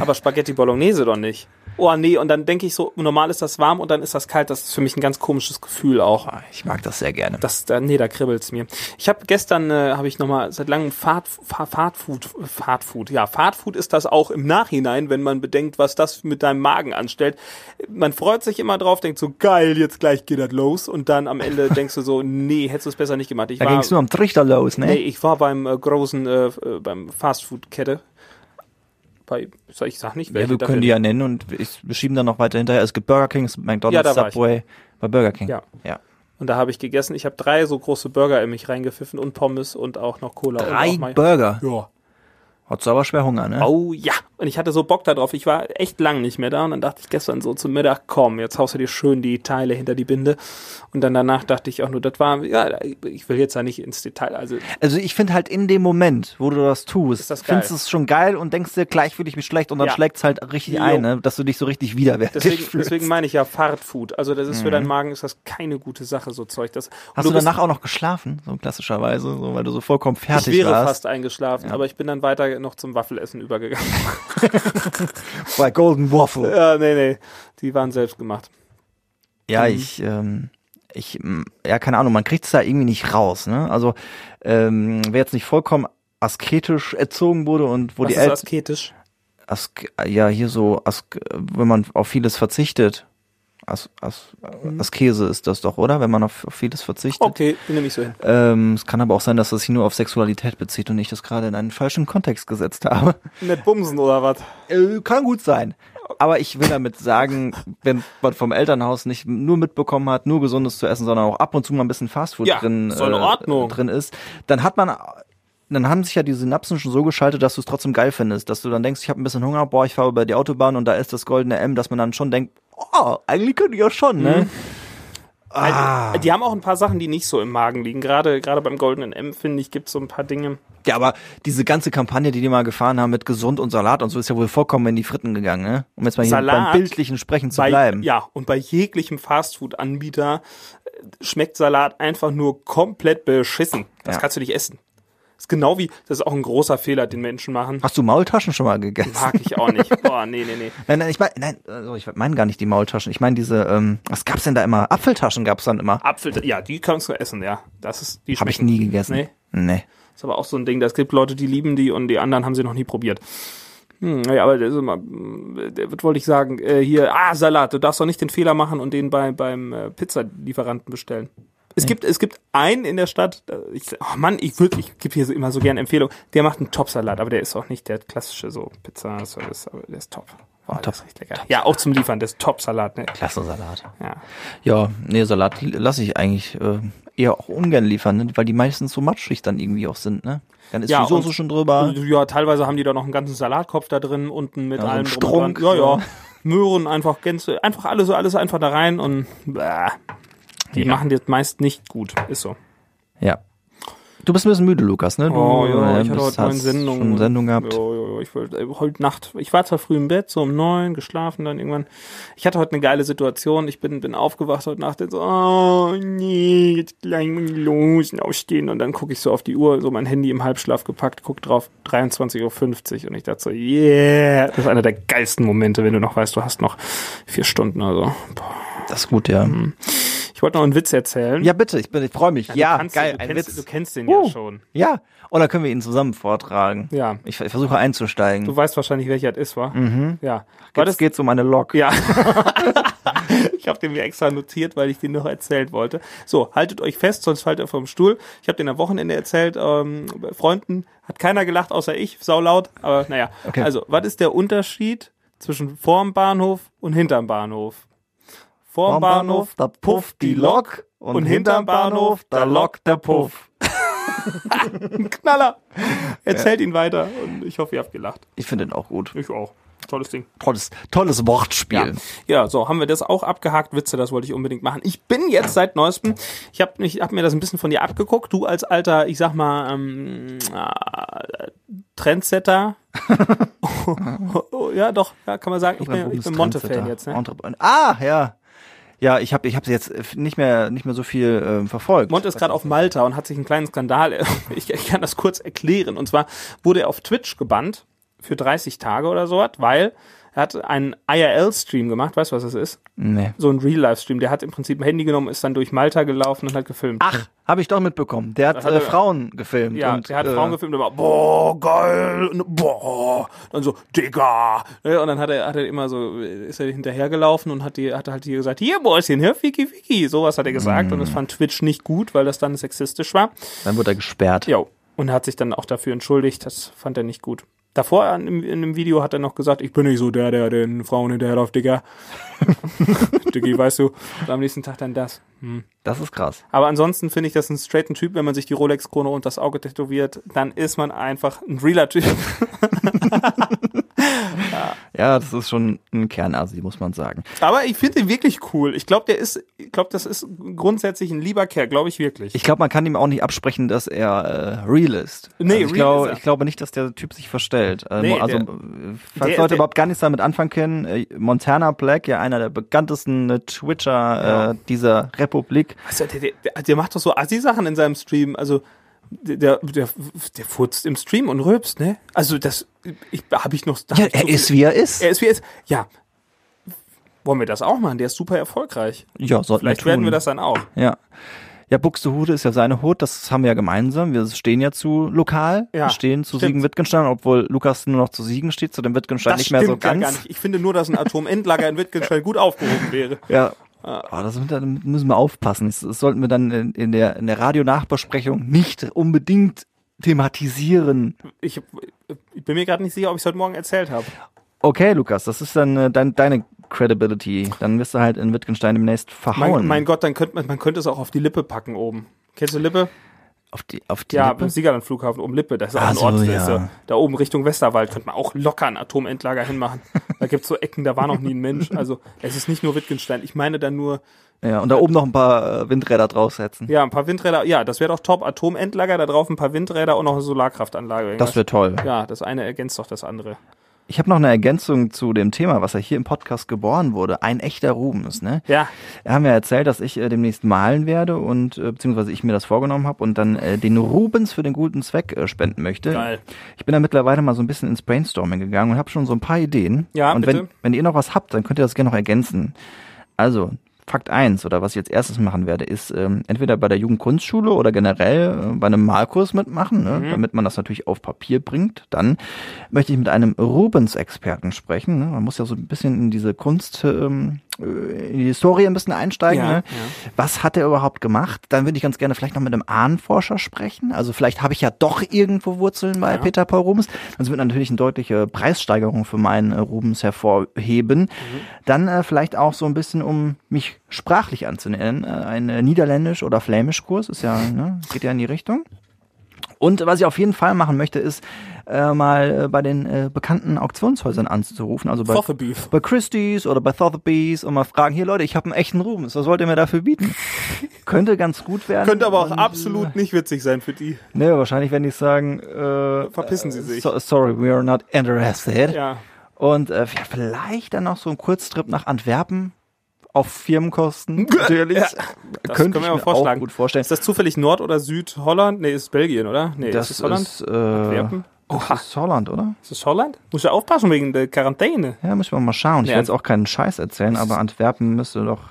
Aber Spaghetti Bolognese doch nicht. Oh nee, und dann denke ich so, normal ist das warm und dann ist das kalt. Das ist für mich ein ganz komisches Gefühl auch. Ah, Ich mag das sehr gerne. Das, da, nee, da kribbelt's mir. Ich habe gestern, äh, habe ich nochmal seit langem Fahrt, Fahr, Fahrtfood, Fahrtfood, ja, Fahrtfood ist das auch im Nachhinein, wenn man bedenkt, was das mit deinem Magen anstellt. Man freut sich immer drauf, denkt so, geil, jetzt gleich geht das los und dann am Ende denkst du so, nee, hättest du es besser nicht gemacht. Ich da war, ging es nur am Trichter los, ne? nee, ich war beim äh, großen, äh, äh, beim Fastfood-Kette. Bei, ich sag nicht, ja, welche wir dafür können die ja nennen und ich, wir schieben dann noch weiter hinterher. Es gibt Burger King, es gibt Ja, McDonald's, ich. Subway. Bei Burger King. Ja. ja. Und da habe ich gegessen. Ich habe drei so große Burger in mich reingepfiffen und Pommes und auch noch Cola. und Drei auch mal- Burger. Ja. Hat's aber schwer Hunger, ne? Oh ja. Und ich hatte so Bock darauf. Ich war echt lang nicht mehr da. Und dann dachte ich gestern so zum Mittag, komm, jetzt haust du dir schön die Teile hinter die Binde. Und dann danach dachte ich auch nur, das war, ja, ich will jetzt da nicht ins Detail. Also Also ich finde halt in dem Moment, wo du das tust, das findest du es schon geil und denkst dir, gleich fühle ich mich schlecht und dann Ja. schlägt's halt richtig Jo. ein, ne? dass du dich so richtig widerwärtig deswegen, fühlst. deswegen meine ich ja Fahrtfood. Also das ist für deinen Magen ist das keine gute Sache, so Zeug. Das, Mhm. Hast du, bist- danach auch noch geschlafen, so klassischerweise, so, weil du so vollkommen fertig Ich wäre warst? fast eingeschlafen, aber ich bin dann weiter noch zum Waffelessen übergegangen. Bei Golden Waffle. ja, nee, nee. Die waren selbst gemacht. Ja, Mhm. ich, ähm, ich, ja, keine Ahnung, man kriegt's da irgendwie nicht raus, ne? Also, ähm, wer jetzt nicht vollkommen asketisch erzogen wurde und wo Was die ist Eltern, asketisch? Ask ja, hier so, Ask wenn man auf vieles verzichtet, As As Askese ist das doch, oder? Wenn man auf, auf vieles verzichtet. Mhm. Okay, die nehme ich so hin. Ähm, es kann aber auch sein, dass das sich nur auf Sexualität bezieht und ich das gerade in einen falschen Kontext gesetzt habe. Nicht bumsen oder was? Äh, kann gut sein. Aber ich will damit sagen, wenn man vom Elternhaus nicht nur mitbekommen hat, nur Gesundes zu essen, sondern auch ab und zu mal ein bisschen Fastfood Ja, drin, Ordnung. drin ist, dann hat man, dann haben sich ja die Synapsen schon so geschaltet, dass du es trotzdem geil findest, dass du dann denkst, ich habe ein bisschen Hunger, boah, ich fahre über die Autobahn und da ist das goldene M, dass man dann schon denkt, oh, eigentlich könnte ich ja schon, ne? Ah. Also, die haben auch ein paar Sachen, die nicht so im Magen liegen. Gerade, gerade beim goldenen M, finde ich, gibt es so ein paar Dinge. Ja, aber diese ganze Kampagne, die die mal gefahren haben mit gesund und Salat und so, ist ja wohl vollkommen in die Fritten gegangen, ne? Um jetzt mal hier Salat beim bildlichen Sprechen zu bei, bleiben. Ja, und bei jeglichem Fastfood-Anbieter äh, schmeckt Salat einfach nur komplett beschissen. Das Ja. kannst du nicht essen. Das ist genau wie, das ist auch ein großer Fehler, den Menschen machen. Hast du Maultaschen schon mal gegessen? Mag ich auch nicht. Boah, nee, nee, nee. Nein, nein, ich meine, nein, also ich meine gar nicht die Maultaschen. Ich meine diese, ähm, was gab's denn da immer? Apfeltaschen gab's dann immer. Apfel, ja, die kannst du essen, ja. Das ist, die Habe ich nie gegessen. Nee. Nee. ist aber auch so ein Ding, das gibt Leute, die lieben die und die anderen haben sie noch nie probiert. Hm, ja, aber das ist immer, was wollte ich sagen, äh, hier, ah, Salat, du darfst doch nicht den Fehler machen und den bei, beim äh, Pizzalieferanten bestellen. Es gibt, es gibt einen in der Stadt, ich, oh Mann, ich würde, ich gebe hier so immer so gerne Empfehlung, der macht einen Top-Salat, aber der ist auch nicht der klassische so Pizza-Service, aber der ist top. Boah, der ist richtig lecker. Ja, auch zum Liefern, der ist Top-Salat, ne? Klasse Salat. Ja. Ja, nee, Salat lasse ich eigentlich äh, eher auch ungern liefern, ne? weil die meistens so matschig dann irgendwie auch sind, ne? Dann ist Ja, die Soße schon drüber. Ja, teilweise haben die da noch einen ganzen Salatkopf da drin, unten mit Ja, so allem ein drum. Ja, so. ja. Möhren einfach Gänse, einfach alles, alles einfach da rein und bäh. Die Ja. machen das meist nicht gut. Ist so. Ja. Du bist ein bisschen müde, Lukas, ne? Du Oh ja, ich hatte heute neun Sendungen. Sendung gehabt. Ja, ja, ja, ich wollte, äh, heute Nacht, ich war zwar früh im Bett, so um neun, geschlafen dann irgendwann. Ich hatte heute eine geile Situation. Ich bin, bin aufgewacht heute Nacht und so, oh nee, jetzt gleich muss ich los und aufstehen. Und dann gucke ich so auf die Uhr, so mein Handy im Halbschlaf gepackt, guck drauf, 23.50 Uhr. Und ich dachte so, yeah, das ist einer der geilsten Momente, wenn du noch weißt, du hast noch vier Stunden oder so. Boah. Das ist gut, ja. Mhm. Ich wollte noch einen Witz erzählen. Ja, bitte, ich, bin- ich freue mich. du Ja, kannst geil, du ein kennst, Witz. Du kennst den Uh. ja schon. Ja, oder können wir ihn zusammen vortragen? Ja. Ich, ich versuche einzusteigen. Du weißt wahrscheinlich, welcher das ist, wa? Mhm. Ja. Das, geht's um eine Lok. Ja. ich habe den mir extra notiert, weil ich den noch erzählen wollte. So, haltet euch fest, sonst fallt ihr vom Stuhl. Ich habe den am Wochenende erzählt, ähm, bei Freunden. Hat keiner gelacht, außer ich, saulaut. Aber naja. Okay. Also, was ist der Unterschied zwischen vorm Bahnhof und hinterm Bahnhof? Vorm Bahnhof, da pufft die Lok und, und hinterm Bahnhof, da lockt der Puff. Knaller. Erzählt ihn weiter und ich hoffe, ihr habt gelacht. Ich finde den auch gut. Ich auch. Tolles Ding. Tolles, tolles Wortspiel. Ja, so haben wir das auch abgehakt. Witze, das wollte ich unbedingt machen. Ich bin jetzt seit neuestem, ich habe hab mir das ein bisschen von dir abgeguckt. Du als alter, ich sag mal, ähm, äh, Trendsetter. oh, ja, doch, ja, kann man sagen. Ich bin, ich bin Monte-Fan jetzt. Ne? Ah, ja. Ja, ich habe ich hab jetzt nicht mehr nicht mehr so viel ähm, verfolgt. Monte ist gerade auf Malta und hat sich einen kleinen Skandal. Ich, ich kann das kurz erklären. Und zwar wurde er auf Twitch gebannt für 30 Tage oder so, weil Er hat einen IRL-Stream gemacht, weißt du, was das ist? Nee. So ein Real-Life-Stream. Der hat im Prinzip ein Handy genommen, ist dann durch Malta gelaufen und hat gefilmt. Ach, habe ich doch mitbekommen. Der hat, hat äh, Frauen gefilmt. Ja, und, der hat äh, Frauen gefilmt und war, boah, geil, und, boah, dann so, Digga. Und dann hat er, hat er immer so, ist er hinterhergelaufen und hat die, hat halt hier gesagt, hier Mäuschen, hier, Fiki, Fiki. Sowas hat er gesagt und das fand Twitch nicht gut, weil das dann sexistisch war. Dann wurde er gesperrt. Ja. Und hat sich dann auch dafür entschuldigt, das fand er nicht gut. Davor in, in einem Video hat er noch gesagt, ich bin nicht so der, der den Frauen hinterherläuft, Digga. Diggi, weißt du. Und am nächsten Tag dann das. Hm. Das ist krass. Aber ansonsten finde ich das ein straighten Typ, wenn man sich die Rolex-Krone und das Auge tätowiert, dann ist man einfach ein realer Typ. Ja, das ist schon ein Kernasi, muss man sagen. Aber ich finde ihn wirklich cool. Ich glaube, der ist, ich glaube, das ist grundsätzlich ein lieber Kerl, glaube ich wirklich. Ich glaube, man kann ihm auch nicht absprechen, dass er äh, real ist. Nee, also ich, real glaube, ist ich glaube nicht, dass der Typ sich verstellt. Äh, Nee, also, der- äh, falls der- Leute der- überhaupt gar nichts damit anfangen können, äh, Montana Black, ja einer der bekanntesten Twitcher Ja. äh, dieser Republik. Also, der, der, der macht doch so Assi-Sachen in seinem Stream. Also, der, der, der, furzt im Stream und rülpst, ne? Also, das, ich, habe ich noch. Ja, hab ich er so viel- ist, wie er ist. Er ist wie er ist. Ja. Wollen wir das auch machen? Der ist super erfolgreich. ja, sollten Vielleicht wir tun. werden wir das dann auch. Ja. Ja, Buxtehude ist ja seine Hut, das haben wir ja gemeinsam. Wir stehen ja zu lokal, Ja, wir stehen zu stimmt. Siegen-Wittgenstein, obwohl Lukas nur noch zu Siegen steht, zu dem Wittgenstein Das nicht mehr so stimmt ja ganz. gar nicht. Ich finde nur, dass ein Atomendlager in Wittgenstein gut aufgehoben wäre. Ja. Oh, das da müssen wir aufpassen. Das, das sollten wir dann in, in der, in der Radionachbesprechung nicht unbedingt thematisieren. Ich, ich bin mir gerade nicht sicher, ob ich es heute Morgen erzählt habe. Okay, Lukas, das ist dann äh, dein, deine Credibility. Dann wirst du halt in Wittgenstein demnächst verhauen. Mein, mein Gott, dann könnte man, man könnte es auch auf die Lippe packen oben. Kennst du Lippe? Auf die, auf die Ja, Lippe? beim Siegerland Flughafen oben Lippe. Das ist auch ein so, Ort. ja. ist ja, da oben Richtung Westerwald könnte man auch locker ein Atomendlager hinmachen. Da gibt's so Ecken, da war noch nie ein Mensch. Also es ist nicht nur Wittgenstein. Ich meine dann nur, Ja, und da oben noch ein paar äh, Windräder draufsetzen. ja, ein paar Windräder. Ja, das wäre doch top. Atomendlager, da drauf ein paar Windräder und noch eine Solarkraftanlage. Das wäre toll. ja, das eine ergänzt doch das andere. Ich habe noch eine Ergänzung zu dem Thema, was ja hier im Podcast geboren wurde. Ein echter Rubens, ne? Ja, Wir haben ja erzählt, dass ich äh, demnächst malen werde und äh, beziehungsweise ich mir das vorgenommen habe und dann äh, den Rubens für den guten Zweck äh, spenden möchte. Geil. Ich bin da mittlerweile mal so ein bisschen ins Brainstorming gegangen und habe schon so ein paar Ideen. Ja, und bitte. wenn wenn ihr noch was habt, dann könnt ihr das gerne noch ergänzen. Also Fakt eins oder was ich jetzt erstes machen werde, ist ähm, entweder bei der Jugendkunstschule oder generell äh, bei einem Malkurs mitmachen, ne, Mhm. damit man das natürlich auf Papier bringt. Dann möchte ich mit einem Rubens-Experten sprechen. Ne? Man muss ja so ein bisschen in diese Kunst, ähm, äh, in die Historie ein bisschen einsteigen. Ja, ne? ja. Was hat er überhaupt gemacht? Dann würde ich ganz gerne vielleicht noch mit einem Ahnenforscher sprechen. Also vielleicht habe ich ja doch irgendwo Wurzeln bei Ja. Peter Paul Rubens. Das wird natürlich eine deutliche Preissteigerung für meinen äh, Rubens hervorheben. Mhm. Dann äh, vielleicht auch so ein bisschen, um mich sprachlich anzunähern, äh, ein äh, Niederländisch- oder Flämischkurs. Ist ja, ne, geht ja in die Richtung. Und was ich auf jeden Fall machen möchte, ist äh, mal äh, bei den äh, bekannten Auktionshäusern anzurufen, also bei, Sotheby's. bei Christie's oder bei Sotheby's und mal fragen, hier Leute, ich habe einen echten Rubens, was wollt ihr mir dafür bieten? Könnte ganz gut werden. Könnte aber auch Und, absolut nicht witzig sein für die. Äh, ne, wahrscheinlich werden die sagen, äh, Verpissen sie sich. so, sorry, we are not interested. Ja. Und äh, ja, vielleicht dann noch so ein Kurztrip nach Antwerpen auf Firmenkosten natürlich. Ja, das Könnte können ich wir mir mal vorschlagen. auch gut vorstellen. Ist das zufällig Nord- oder Südholland? Nee, ist Belgien, oder? Nee, das ist Holland? ist, äh, Antwerpen? das Oha. ist Holland, oder? Ist es Holland? Muss ja aufpassen wegen der Quarantäne. Ja, müssen wir mal schauen. Ich Ja. will jetzt auch keinen Scheiß erzählen, aber Antwerpen müsste doch,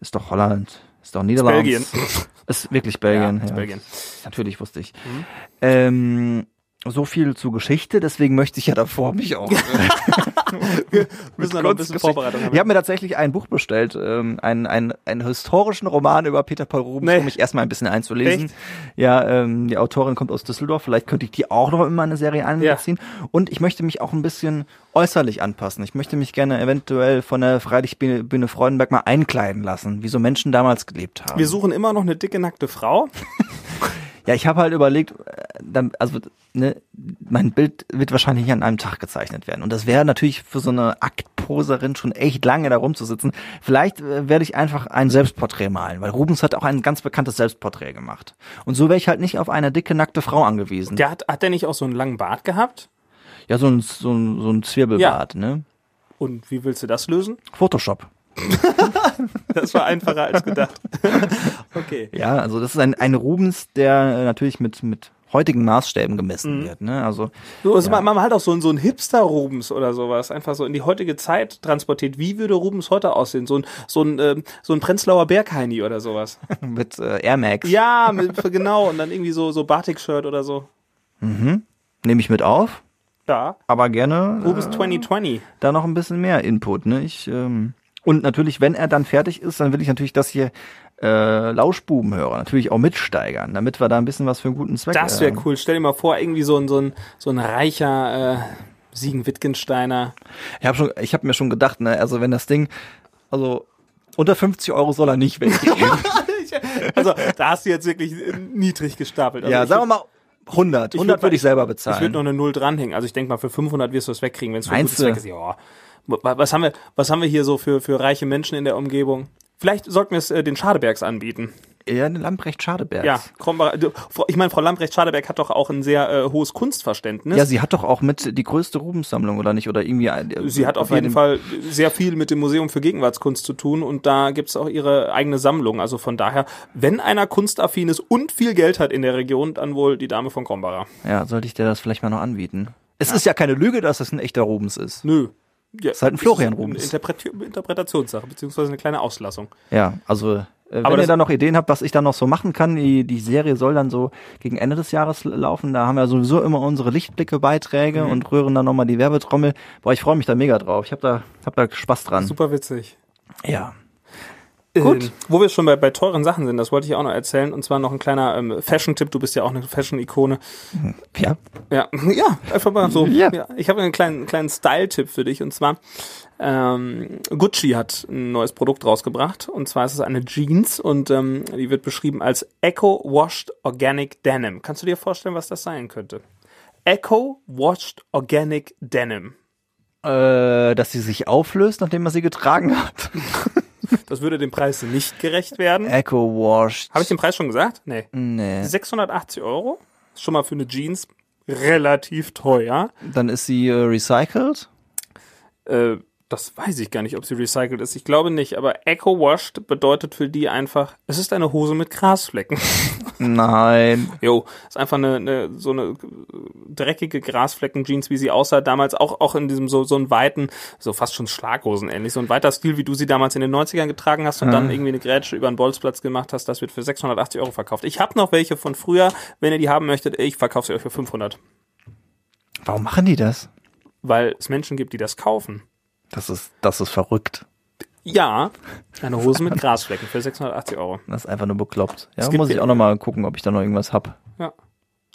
ist doch Holland, ist doch Niederlande. Belgien. Ist wirklich Belgien. Ja, ist ja. Belgien. Natürlich wusste ich. Ähm, so viel zu Geschichte, deswegen möchte ich ja davor mich auch. Wir müssen noch ein bisschen Vorbereitung haben. Ich habe mir tatsächlich ein Buch bestellt, ähm, einen, einen, einen historischen Roman über Peter Paul Rubens, Nee. um mich erstmal ein bisschen einzulesen. Echt? Ja, ähm, die Autorin kommt aus Düsseldorf, vielleicht könnte ich die auch noch in meine Serie einbeziehen. Und ich möchte mich auch ein bisschen äußerlich anpassen. Ich möchte mich gerne eventuell von der Freilichtbühne Freudenberg mal einkleiden lassen, wie so Menschen damals gelebt haben. Wir suchen immer noch eine dicke, nackte Frau. Ja, ich habe halt überlegt, äh, also ne, mein Bild wird wahrscheinlich nicht an einem Tag gezeichnet werden. Und das wäre natürlich für so eine Aktposerin schon echt lange da rumzusitzen. Vielleicht äh, werde ich einfach ein Selbstporträt malen, weil Rubens hat auch ein ganz bekanntes Selbstporträt gemacht. Und so wäre ich halt nicht auf eine dicke, nackte Frau angewiesen. Der hat, hat der nicht auch so einen langen Bart gehabt? Ja, so ein, so ein, so ein Zwirbelbart, ne? Und wie willst du das lösen? Photoshop. Das war einfacher als gedacht. okay. Ja, also das ist ein, ein Rubens, der äh, natürlich mit, mit heutigen Maßstäben gemessen wird. Ne? Also So, also man, man halt auch so, so ein Hipster-Rubens oder sowas, einfach so in die heutige Zeit transportiert. Wie würde Rubens heute aussehen? So ein, so ein, ähm, so ein Prenzlauer Bergheini oder sowas. mit äh, Air Max. Ja, mit, genau. Und dann irgendwie so, so Batik-Shirt oder so. Nehme ich mit auf, Ja. aber gerne Rubens äh, 2020. da noch ein bisschen mehr Input. Ne? Ich, ähm, und natürlich, wenn er dann fertig ist, dann will ich natürlich das hier äh, Lauschbubenhörer natürlich auch mitsteigern, damit wir da ein bisschen was für einen guten Zweck Das wäre äh, cool. Stell dir mal vor, irgendwie so ein, so ein, so ein reicher äh, Siegen-Wittgensteiner. Ich habe schon, ich habe mir schon gedacht, ne, also wenn das Ding, also unter 50 Euro soll er nicht weggehen. Also, da hast du jetzt wirklich niedrig gestapelt. Also ja, sagen wir mal 100. 100 würd- würde ich selber Ich würde bezahlen. noch eine Null dranhängen. Also ich denke mal, für 500 wirst du es wegkriegen, wenn es für einen Meinst guten du? Zweck ist. Ja. Wa- Was haben wir, was haben wir hier so für, für reiche Menschen in der Umgebung? Vielleicht sollten wir es äh, den Schadebergs anbieten. Ja, Lamprecht Schadeberg. Ja, ich meine, Frau Lamprecht Schadeberg hat doch auch ein sehr äh, hohes Kunstverständnis. Ja, sie hat doch auch mit die größte Rubenssammlung, oder nicht? Oder irgendwie. äh, Sie hat auf jeden Fall sehr viel mit dem Museum für Gegenwartskunst zu tun und da gibt's auch ihre eigene Sammlung. Also von daher, wenn einer kunstaffin ist und viel Geld hat in der Region, dann wohl die Dame von Krombacher. Ja, sollte ich dir das vielleicht mal noch anbieten? Es ist ja keine Lüge, dass es ein echter Rubens ist. Nö. Ja, Ist halt ein Florian Rubens. Interpreti Interpretationssache, beziehungsweise eine kleine Auslassung. Ja, also äh, wenn ihr da noch Ideen habt, was ich da noch so machen kann, die, die Serie soll dann so gegen Ende des Jahres laufen. Da haben wir sowieso immer unsere Lichtblicke-Beiträge Mhm. und rühren dann nochmal die Werbetrommel. Boah, ich freue mich da mega drauf. Ich habe da, hab da Spaß dran. Super witzig. Ja. Gut. Ähm, wo wir schon bei, bei teuren Sachen sind, das wollte ich auch noch erzählen. Und zwar noch ein kleiner ähm, Fashion-Tipp. Du bist ja auch eine Fashion-Ikone. Ja. Ja, ja, einfach mal so. Ja. Ich habe einen kleinen, kleinen Style-Tipp für dich. Und zwar, ähm, Gucci hat ein neues Produkt rausgebracht. Und zwar ist es eine Jeans und ähm, die wird beschrieben als Eco Washed Organic Denim. Kannst du dir vorstellen, was das sein könnte? Eco Washed Organic Denim. Äh, dass sie sich auflöst, nachdem man sie getragen hat. Das würde dem Preis nicht gerecht werden. Echo Washed. Habe ich den Preis schon gesagt? Nee. Nee. 680 Euro. Ist schon mal für eine Jeans relativ teuer. Dann ist sie äh, recycelt. Äh, das weiß ich gar nicht, ob sie recycelt ist. Ich glaube nicht, aber Eco Washed bedeutet für die einfach, es ist eine Hose mit Grasflecken. Nein. Jo, ist einfach eine, eine so eine äh, dreckige Grasflecken-Jeans, wie sie aussah damals, auch, auch in diesem so, so einen weiten, so fast schon Schlaghosen ähnlich, so ein weiter Stil, wie du sie damals in den 90ern getragen hast und dann irgendwie eine Grätsche über den Bolzplatz gemacht hast, das wird für 680 Euro verkauft. Ich habe noch welche von früher, wenn ihr die haben möchtet, ich verkaufe sie euch für 500. Warum machen die das? Weil es Menschen gibt, die das kaufen. Das ist, das ist verrückt. Ja, eine Hose mit Grasflecken für 680 Euro. Das ist einfach nur bekloppt. Ja, muss ich auch noch mal gucken, ob ich da noch irgendwas hab. Ja.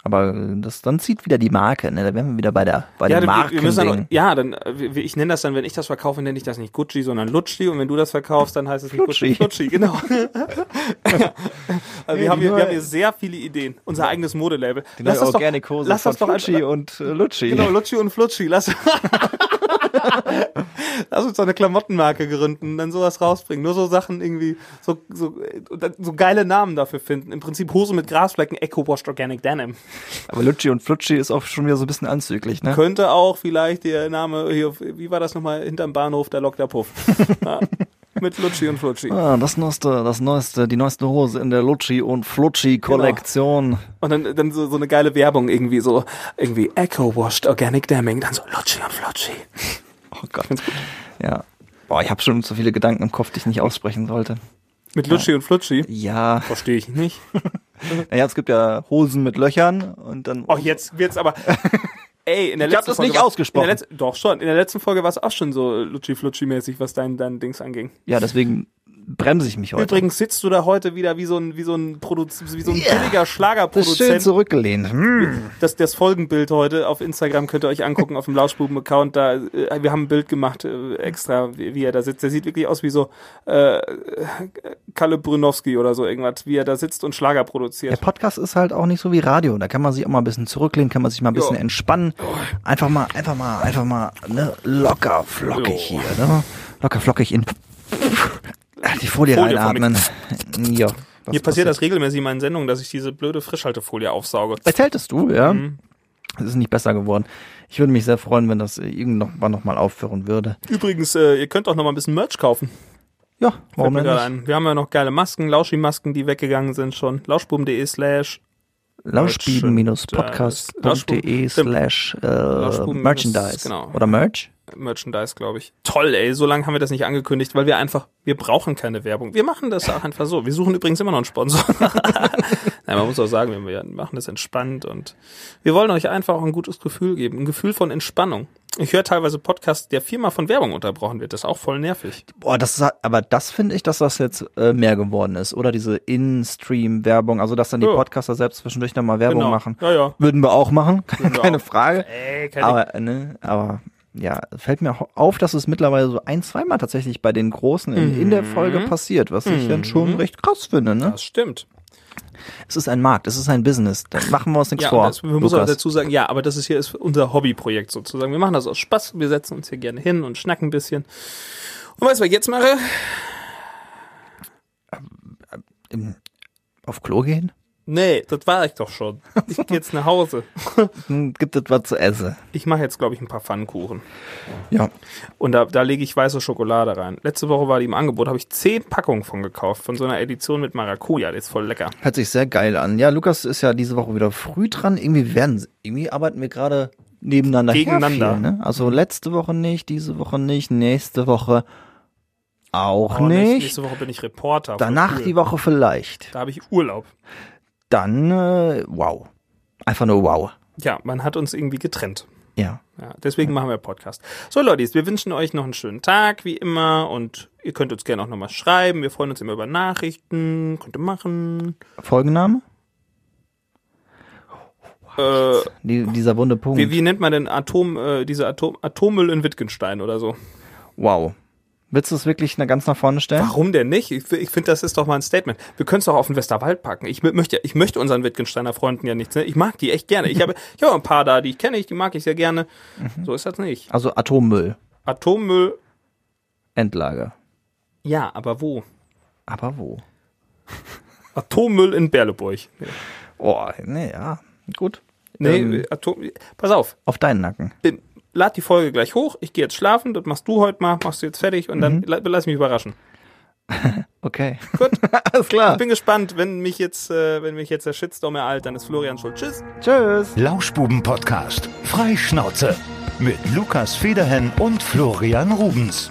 Aber äh, das dann zieht wieder die Marke, ne? Da wären wir wieder bei der bei Ja, dann, Markending. ja, dann, äh, ich nenne das dann, wenn ich das verkaufe, nenne ich das nicht Gucci, sondern Lutschi. Und wenn du das verkaufst, dann heißt es nicht Gucci. Flutschi, genau. also wir, haben hier, wir haben hier sehr viele Ideen. Unser eigenes Modelabel. Die neue das doch, Organic-Hose lass von das doch Flutschi und äh, Lutschi. Genau, Lutschi und Flutschi. Lass, lass uns doch eine Klamottenmarke gründen, dann sowas rausbringen. Nur so Sachen irgendwie, so, so, und so geile Namen dafür finden. Im Prinzip Hose mit Grasflecken, Eco Washed Organic Denim. Aber Lutschi und Flutschi ist auch schon wieder so ein bisschen anzüglich, ne? Könnte auch vielleicht der Name hier, wie war das nochmal, hinterm Bahnhof, der Lok der Puff. ja, mit Lutschi und Flutschi. Ah, das neueste, das neueste, die neueste Hose in der Lutschi und Flutschi Kollektion. Und dann, dann so, so eine geile Werbung irgendwie so, irgendwie Eco Washed Organic Demming, dann so Lutschi und Flutschi. Oh Gott. Ja. Boah, ich habe schon so viele Gedanken im Kopf, die ich nicht aussprechen sollte. Mit Lutschi und Flutschi? Ja. Verstehe ich nicht. Naja, es gibt ja Hosen mit Löchern und dann. Oh, jetzt wird's aber. Ey, in der Ich hab letzten das Folge nicht war's- ausgesprochen. Letzten, doch schon. In der letzten Folge war es auch schon so Lutschi-Flutschi-mäßig, was dein, dein Dings anging. Ja, deswegen bremse ich mich heute. Übrigens sitzt du da heute wieder wie so ein, wie so ein, Produz wie so ein Ja. billiger das ist schön Schlagerproduzent. zurückgelehnt. Hm. Das, das Folgenbild heute auf Instagram könnt ihr euch angucken, auf dem Lauschbuben-Account. Da, äh, wir haben ein Bild gemacht, äh, extra, wie, wie er da sitzt. Der sieht wirklich aus wie so äh, Kalle Brünowski oder so irgendwas, wie er da sitzt und Schlager Der produziert. Podcast ist halt auch nicht so wie Radio. Da kann man sich auch mal ein bisschen zurücklehnen, kann man sich mal ein bisschen Ja. entspannen. Einfach mal, einfach mal, einfach mal ne, locker flockig Ja. hier. Ne? Locker flockig in die Folie, Folie reinatmen. Ja. was Mir passiert das regelmäßig in meinen Sendungen, dass ich diese blöde Frischhaltefolie aufsauge. Erzähltest du, ja? Mhm. Es ist nicht besser geworden. Ich würde mich sehr freuen, wenn das irgendwann noch mal aufhören würde. Übrigens, äh, ihr könnt auch noch mal ein bisschen Merch kaufen. Ja, warum denn nicht? ein. Wir haben ja noch geile Masken, Lauschi-Masken, die weggegangen sind schon. Lauschbuben.de slash Lauschbieben-podcast.de slash äh, Merchandise. genau. Oder Merch? Merchandise, glaube ich. Toll, ey, so lange haben wir das nicht angekündigt, weil wir einfach, wir brauchen keine Werbung. Wir machen das auch einfach so. Wir suchen übrigens immer noch einen Sponsor. Nein, man muss auch sagen, wir machen das entspannt und wir wollen euch einfach auch ein gutes Gefühl geben, ein Gefühl von Entspannung. Ich höre teilweise Podcasts, der viermal von Werbung unterbrochen wird. Das ist auch voll nervig. Boah, das ist, aber das finde ich, dass das jetzt äh, mehr geworden ist. Oder diese In-Stream-Werbung, also dass dann die Ja. Podcaster selbst zwischendurch nochmal Werbung Genau. machen. Ja, ja. Würden wir auch machen, keine. Frage. Ey, keine Aber, äh, ne, aber ja, fällt mir auch auf, dass es mittlerweile so ein, zweimal tatsächlich bei den Großen in, in der Folge passiert, was ich dann schon recht krass finde. Ne? Das stimmt. Es ist ein Markt, es ist ein Business. Da machen wir uns nichts Ja, vor. das, wir müssen auch dazu sagen, ja, aber das ist hier ist unser Hobbyprojekt sozusagen. Wir machen das aus Spaß. Wir setzen uns hier gerne hin und schnacken ein bisschen. Und weißt du, was ich jetzt mache? Auf Klo gehen? Nee, das war ich doch schon. Ich gehe jetzt nach Hause. Gibt es was zu essen? Ich mache jetzt, glaube ich, ein paar Pfannkuchen. Ja. Und da, da lege ich weiße Schokolade rein. Letzte Woche war die im Angebot, habe ich zehn Packungen von gekauft, von so einer Edition mit Maracuja. Die ist voll lecker. Hört sich sehr geil an. Ja, Lukas ist ja diese Woche wieder früh dran. Irgendwie werden, irgendwie arbeiten wir gerade nebeneinander Gegeneinander. Viel, ne? Also letzte Woche nicht, diese Woche nicht, nächste Woche auch Oh, nicht. Nächste Woche bin ich Reporter. Danach die Woche vielleicht. Da habe ich Urlaub. Dann, äh, wow. Einfach nur wow. Ja, man hat uns irgendwie getrennt. Ja. Ja, deswegen machen wir Podcast. So, Leute, wir wünschen euch noch einen schönen Tag, wie immer. Und ihr könnt uns gerne auch nochmal schreiben. Wir freuen uns immer über Nachrichten. Könnt ihr machen. Folgenname? Äh, Die, dieser wunde Punkt. wie, wie nennt man denn Atom, äh, diese Atom, Atommüll in Wittgenstein oder so? wow. Willst du es wirklich ganz nach vorne stellen? Warum denn nicht? Ich, ich finde, das ist doch mal ein Statement. Wir können es doch auf den Westerwald packen. Ich mö- möchte, ich möchte unseren Wittgensteiner Freunden ja nichts. Ne? Ich mag die echt gerne. Ich habe, ich habe ein paar da, die ich kenne, ich, die mag ich sehr gerne. So ist das nicht. Also Atommüll. Atommüll, Endlager. ja, aber wo? Aber wo? Atommüll in Berleburg. Nee, Oh, nee, ja. Gut. nee Ähm, Atom, pass auf. auf deinen Nacken. Ähm, Lad die Folge gleich hoch. Ich gehe jetzt schlafen. Das machst du heute mal. Machst du jetzt fertig und dann la- lass mich überraschen. Okay. Gut. Alles klar. Ich bin gespannt, wenn mich jetzt, äh, wenn mich jetzt der Shitstorm ereilt, dann ist Florian schuld. Tschüss. Tschüss. Lauschbuben-Podcast. Freischnauze. Mit Lukas Federhen und Florian Rubens.